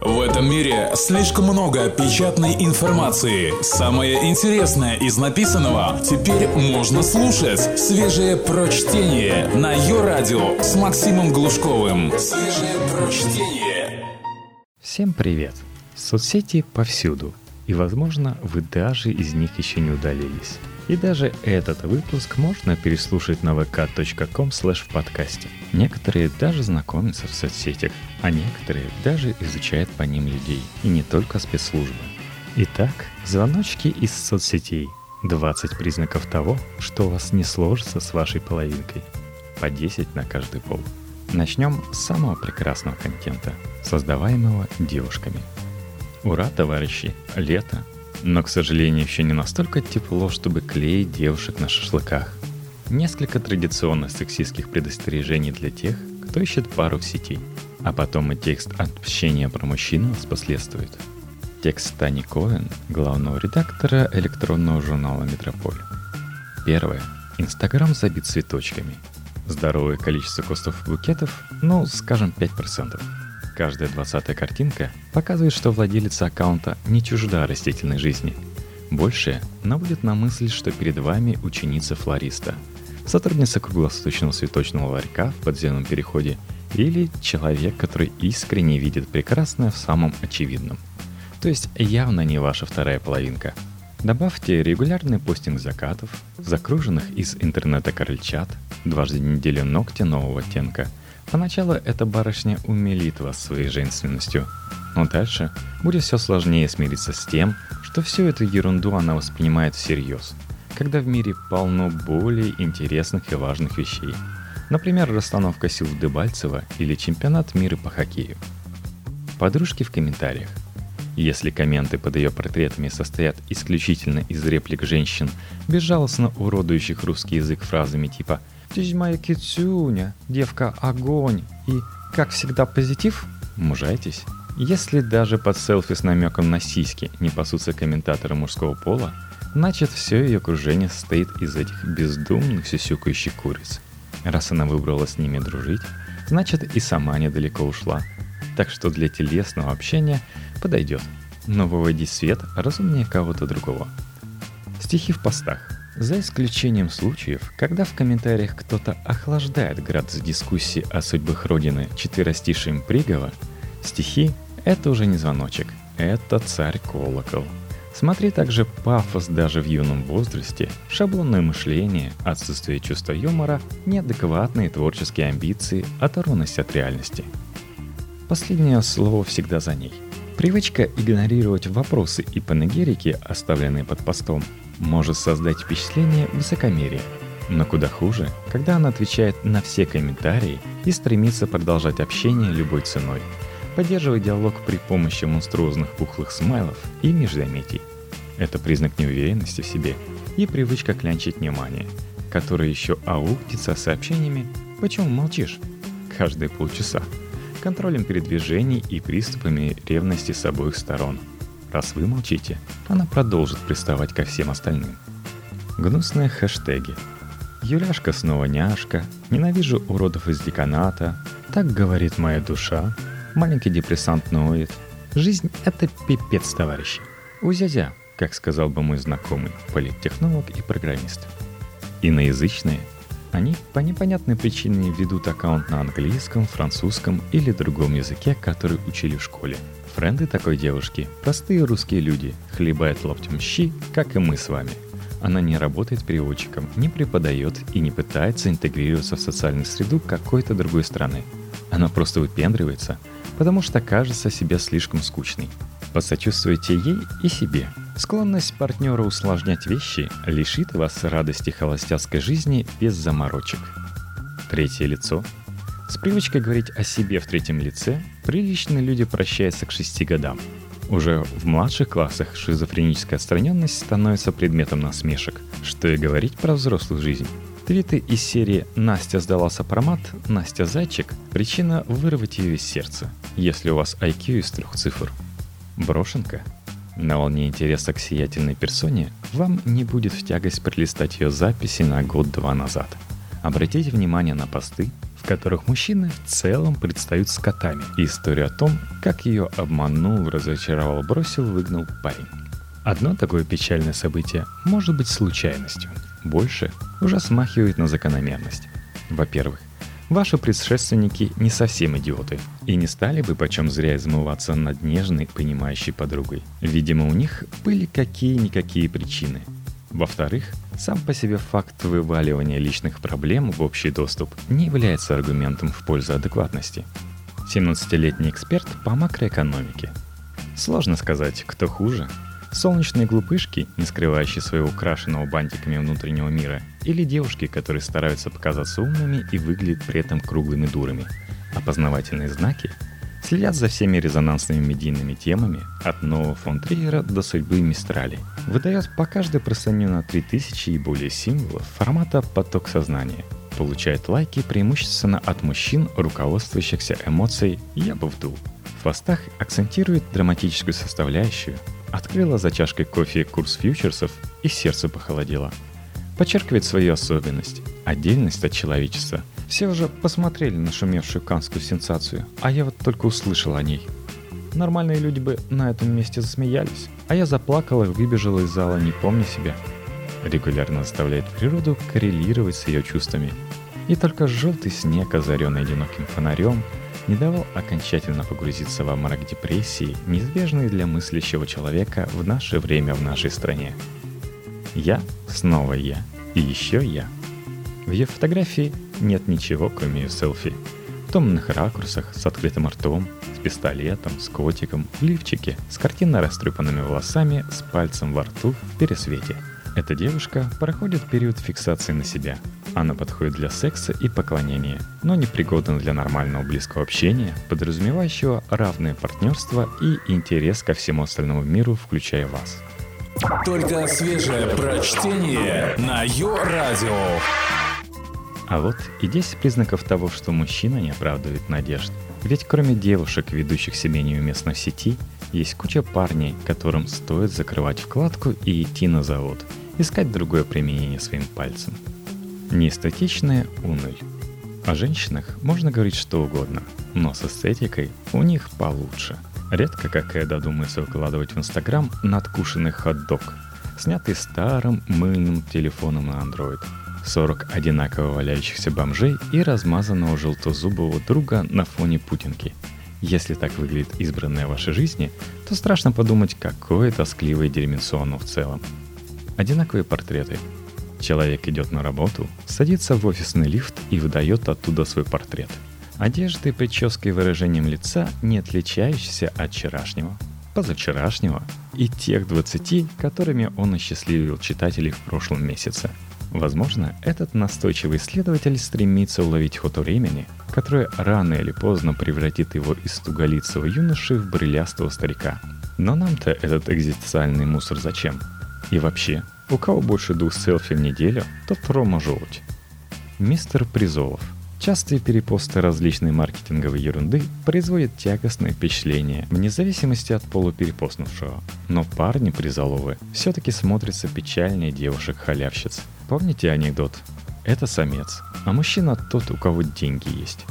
В этом мире слишком много печатной информации. Самое интересное из написанного теперь можно слушать. Свежее прочтение на ее радио с Максимом Глушковым. Свежее прочтение. Всем привет! Соцсети повсюду. И, возможно, вы даже из них еще не удалились. И даже этот выпуск можно переслушать на vk.com в подкасте. Некоторые даже знакомятся в соцсетях, а некоторые даже изучают по ним людей. И не только спецслужбы. Итак, звоночки из соцсетей. 20 признаков того, что у вас не сложится с вашей половинкой. По 10 на каждый пол. Начнем с самого прекрасного контента, создаваемого девушками. Ура, товарищи, лето, но, к сожалению, еще не настолько тепло, чтобы клеить девушек на шашлыках. Несколько традиционных сексистских предостережений для тех, кто ищет пару в сети. А потом и текст общения про мужчину споследствует. Текст Тани Коэн, главного редактора электронного журнала «Метрополь». Первое. Инстаграм забит цветочками. Здоровое количество кустов и букетов, ну, скажем, 5%. Каждая двадцатая картинка показывает, что владелица аккаунта не чужда растительной жизни. Больше наводит на мысль, что перед вами ученица-флориста, сотрудница круглосуточного цветочного ларька в подземном переходе или человек, который искренне видит прекрасное в самом очевидном. То есть явно не ваша вторая половинка. Добавьте регулярный постинг закатов, закруженных из интернета крольчат, дважды в неделю ногти нового оттенка – Поначалу эта барышня умилит вас своей женственностью, но дальше будет все сложнее смириться с тем, что всю эту ерунду она воспринимает всерьез, когда в мире полно более интересных и важных вещей. Например, расстановка сил Дебальцево или чемпионат мира по хоккею. Подружки в комментариях. Если комменты под ее портретами состоят исключительно из реплик женщин, безжалостно уродующих русский язык фразами типа – моя кицюня, девка огонь. И, как всегда, позитив? Мужайтесь. Если даже под селфи с намеком на сиськи не пасутся комментаторы мужского пола, значит все ее окружение состоит из этих бездумных сюсюкающих куриц. Раз она выбрала с ними дружить, значит и сама недалеко ушла. Так что для телесного общения подойдет. Но выводить свет разумнее кого-то другого. Стихи в постах. За исключением случаев, когда в комментариях кто-то охлаждает градус дискуссии о судьбах Родины четверостишием Пригова, стихи — это уже не звоночек, это царь-колокол. Смотри также пафос даже в юном возрасте, шаблонное мышление, отсутствие чувства юмора, неадекватные творческие амбиции, оторванность от реальности. Последнее слово всегда за ней. Привычка игнорировать вопросы и панегерики, оставленные под постом, может создать впечатление высокомерия. Но куда хуже, когда она отвечает на все комментарии и стремится продолжать общение любой ценой, поддерживая диалог при помощи монструозных пухлых смайлов и междометий. Это признак неуверенности в себе и привычка клянчить внимание, которая еще аукнется сообщениями «Почему молчишь?» каждые полчаса, контролем передвижений и приступами ревности с обоих сторон – Раз вы молчите, она продолжит приставать ко всем остальным. Гнусные хэштеги. Юляшка снова няшка, ненавижу уродов из деканата, так говорит моя душа, маленький депрессант ноет. Жизнь — это пипец, товарищи. Узязя, как сказал бы мой знакомый, политтехнолог и программист. Иноязычные — они по непонятной причине ведут аккаунт на английском, французском или другом языке, который учили в школе — Френды такой девушки – простые русские люди, хлебают лоптем щи, как и мы с вами. Она не работает переводчиком, не преподает и не пытается интегрироваться в социальную среду какой-то другой страны. Она просто выпендривается, потому что кажется себе слишком скучной. Посочувствуйте ей и себе. Склонность партнера усложнять вещи лишит вас радости холостяцкой жизни без заморочек. Третье лицо с привычкой говорить о себе в третьем лице приличные люди прощаются к шести годам. Уже в младших классах шизофреническая отстраненность становится предметом насмешек. Что и говорить про взрослую жизнь. Твиты из серии «Настя сдала сопромат», «Настя зайчик» — причина вырвать ее из сердца, если у вас IQ из трех цифр. Брошенка. На волне интереса к сиятельной персоне вам не будет в тягость пролистать ее записи на год-два назад. Обратите внимание на посты, которых мужчины в целом предстают скотами, и историю о том, как ее обманул, разочаровал, бросил, выгнал парень. Одно такое печальное событие может быть случайностью. Больше уже смахивает на закономерность. Во-первых, ваши предшественники не совсем идиоты и не стали бы почем зря измываться над нежной, понимающей подругой. Видимо, у них были какие-никакие причины. Во-вторых, сам по себе факт вываливания личных проблем в общий доступ не является аргументом в пользу адекватности. 17-летний эксперт по макроэкономике. Сложно сказать, кто хуже – Солнечные глупышки, не скрывающие своего украшенного бантиками внутреннего мира, или девушки, которые стараются показаться умными и выглядят при этом круглыми дурами. Опознавательные знаки следят за всеми резонансными медийными темами от нового фон Триера до судьбы Мистрали. Выдает по каждой простыню на 3000 и более символов формата «поток сознания». Получает лайки преимущественно от мужчин, руководствующихся эмоцией «я бы вдул». В постах акцентирует драматическую составляющую, Открыла за чашкой кофе курс фьючерсов и сердце похолодело. Подчеркивает свою особенность, отдельность от человечества. Все уже посмотрели на шумевшую канскую сенсацию, а я вот только услышал о ней. Нормальные люди бы на этом месте засмеялись, а я заплакала и выбежала из зала, не помня себя. Регулярно заставляет природу коррелировать с ее чувствами. И только желтый снег, озаренный одиноким фонарем, не давал окончательно погрузиться во мрак депрессии, неизбежный для мыслящего человека в наше время в нашей стране. Я, снова я, и еще я. В ее фотографии нет ничего, кроме ее селфи. В томных ракурсах, с открытым ртом, с пистолетом, с котиком, в лифчике, с картинно растрепанными волосами, с пальцем во рту в пересвете. Эта девушка проходит период фиксации на себя – она подходит для секса и поклонения, но не пригодна для нормального близкого общения, подразумевающего равное партнерство и интерес ко всему остальному миру, включая вас. Только свежее прочтение на Йо-Радио. А вот и 10 признаков того, что мужчина не оправдывает надежд. Ведь кроме девушек, ведущих себя неуместно в сети, есть куча парней, которым стоит закрывать вкладку и идти на завод, искать другое применение своим пальцем – Неэстетичная уныль. О женщинах можно говорить что угодно, но с эстетикой у них получше. Редко какая додумается выкладывать в Инстаграм надкушенный хот-дог, снятый старым мыльным телефоном на Android. 40 одинаково валяющихся бомжей и размазанного желтозубого друга на фоне путинки. Если так выглядит избранная в вашей жизни, то страшно подумать, какое тоскливое дерьмецо оно в целом. Одинаковые портреты – Человек идет на работу, садится в офисный лифт и выдает оттуда свой портрет. Одеждой, прической и выражением лица, не отличающийся от вчерашнего, позавчерашнего и тех 20, которыми он осчастливил читателей в прошлом месяце. Возможно, этот настойчивый исследователь стремится уловить ход времени, которое рано или поздно превратит его из туголицего юноши в брылястого старика. Но нам-то этот экзистенциальный мусор зачем? И вообще, у кого больше двух селфи в неделю, тот Рома Желудь. Мистер Призолов. Частые перепосты различной маркетинговой ерунды производят тягостное впечатление, вне зависимости от пола перепостнувшего. Но парни Призоловы все-таки смотрятся печальнее девушек-халявщиц. Помните анекдот? Это самец, а мужчина тот, у кого деньги есть.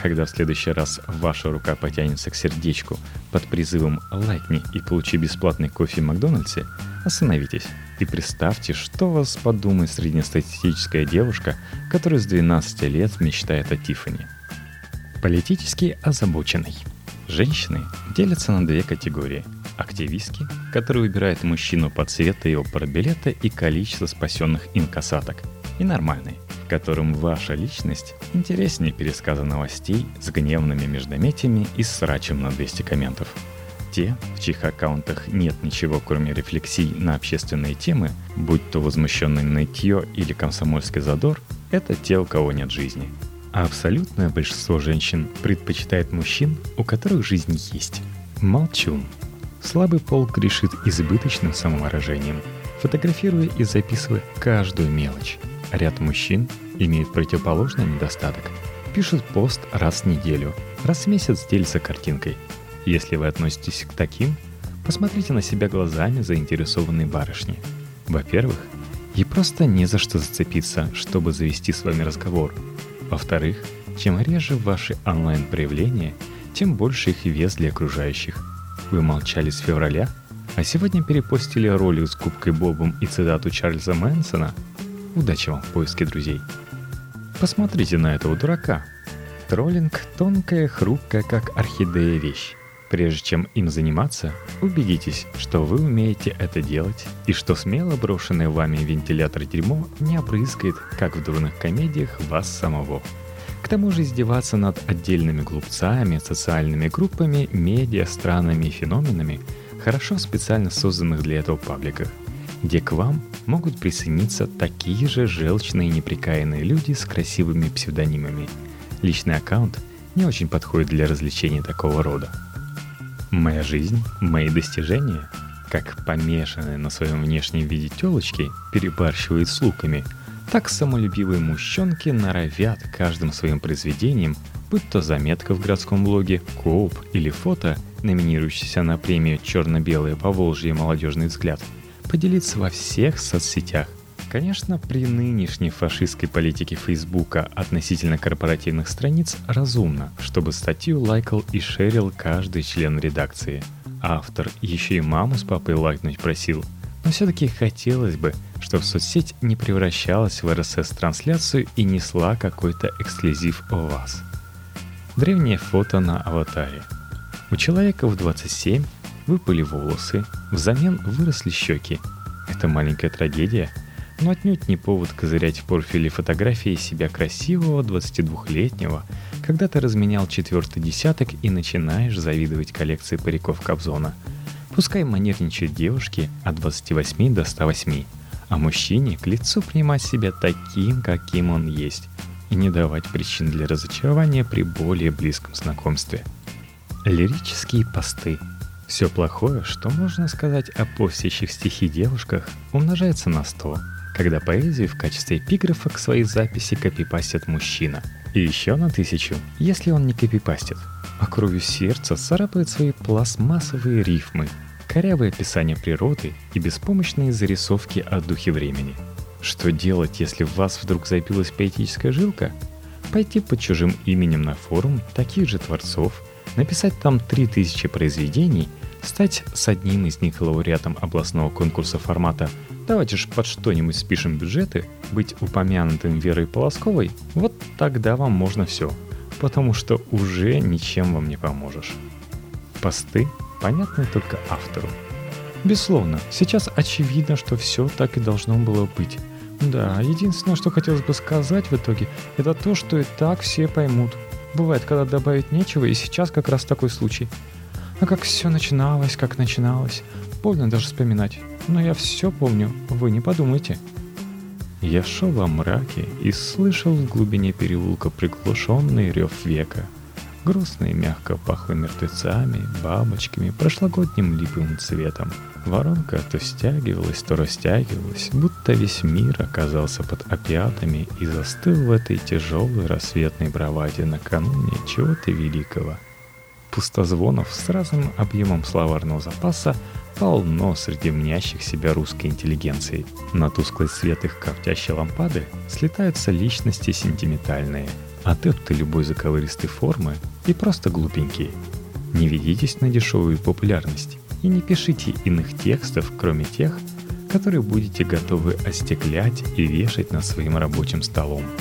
Когда в следующий раз ваша рука потянется к сердечку под призывом «лайкни и получи бесплатный кофе в Макдональдсе», остановитесь и представьте, что вас подумает среднестатистическая девушка, которая с 12 лет мечтает о Тиффани. Политически озабоченный. Женщины делятся на две категории. Активистки, которые выбирают мужчину по цвету его пробилета и количество спасенных им касаток. И нормальные, которым ваша личность интереснее пересказа новостей с гневными междометиями и срачем на 200 комментов. Те, в чьих аккаунтах нет ничего, кроме рефлексий на общественные темы, будь то возмущенный нытье или комсомольский задор, это те, у кого нет жизни. А абсолютное большинство женщин предпочитает мужчин, у которых жизнь есть. Молчун. Слабый пол грешит избыточным самовыражением, фотографируя и записывая каждую мелочь. Ряд мужчин имеет противоположный недостаток. Пишут пост раз в неделю, раз в месяц делится картинкой. Если вы относитесь к таким, посмотрите на себя глазами заинтересованной барышни. Во-первых, ей просто не за что зацепиться, чтобы завести с вами разговор. Во-вторых, Чем реже ваши онлайн-проявления, тем больше их вес для окружающих. Вы молчали с февраля, а сегодня перепостили ролик с Губкой Бобом и цитату Чарльза Мэнсона. Удачи вам в поиске друзей. Посмотрите на этого дурака. Троллинг — тонкая, хрупкая, как орхидея вещь. Прежде чем им заниматься, убедитесь, что вы умеете это делать и что смело брошенное вами вентилятор дерьмо не обрызгает, как в дурных комедиях, вас самого. К тому же издеваться над отдельными глупцами, социальными группами, медиа, странами и феноменами хорошо в специально созданных для этого пабликах, где к вам могут присоединиться такие же желчные и неприкаянные люди с красивыми псевдонимами. Личный аккаунт не очень подходит для развлечений такого рода. Моя жизнь, мои достижения, как помешанные на своем внешнем виде телочки, перебарщивают с луками, так самолюбивые мужчонки норовят каждым своим произведением, будь то заметка в городском блоге, коуп или фото, номинирующийся на премию «Черно-белое Поволжье молодежный взгляд», поделиться во всех соцсетях. Конечно, при нынешней фашистской политике Фейсбука относительно корпоративных страниц разумно, чтобы статью лайкал и шерил каждый член редакции. Автор еще и маму с папой лайкнуть просил. Но все-таки хотелось бы, чтобы соцсеть не превращалась в RSS-трансляцию и несла какой-то эксклюзив о вас. Древнее фото на аватаре. У человека в 27 выпали волосы, взамен выросли щеки. Это маленькая трагедия – но отнюдь не повод козырять в профиле фотографии себя красивого 22-летнего, когда ты разменял четвертый десяток и начинаешь завидовать коллекции париков Кобзона. Пускай манерничают девушки от 28 до 108, а мужчине к лицу принимать себя таким, каким он есть, и не давать причин для разочарования при более близком знакомстве. Лирические посты все плохое, что можно сказать о постящих стихи девушках, умножается на 100, когда поэзию в качестве эпиграфа к своей записи копипастит мужчина. И еще на тысячу, если он не копипастит, а кровью сердца царапает свои пластмассовые рифмы, корявые описания природы и беспомощные зарисовки о духе времени. Что делать, если в вас вдруг забилась поэтическая жилка? Пойти под чужим именем на форум таких же творцов, написать там 3000 произведений, стать с одним из них лауреатом областного конкурса формата Давайте же под что-нибудь спишем бюджеты, быть упомянутым Верой Полосковой, вот тогда вам можно все, потому что уже ничем вам не поможешь. Посты понятны только автору. Безусловно, сейчас очевидно, что все так и должно было быть. Да, единственное, что хотелось бы сказать в итоге, это то, что и так все поймут. Бывает, когда добавить нечего, и сейчас как раз такой случай. А как все начиналось, как начиналось, больно даже вспоминать но я все помню, вы не подумайте. Я шел во мраке и слышал в глубине переулка приглушенный рев века. Грустно и мягко пахло мертвецами, бабочками, прошлогодним липовым цветом. Воронка то стягивалась, то растягивалась, будто весь мир оказался под опиатами и застыл в этой тяжелой рассветной браваде накануне чего-то великого. Пустозвонов с разным объемом словарного запаса полно среди мнящих себя русской интеллигенции. На тусклый свет их коптящей лампады слетаются личности сентиментальные, адепты любой заковыристой формы и просто глупенькие. Не ведитесь на дешевую популярность и не пишите иных текстов, кроме тех, которые будете готовы остеклять и вешать над своим рабочим столом –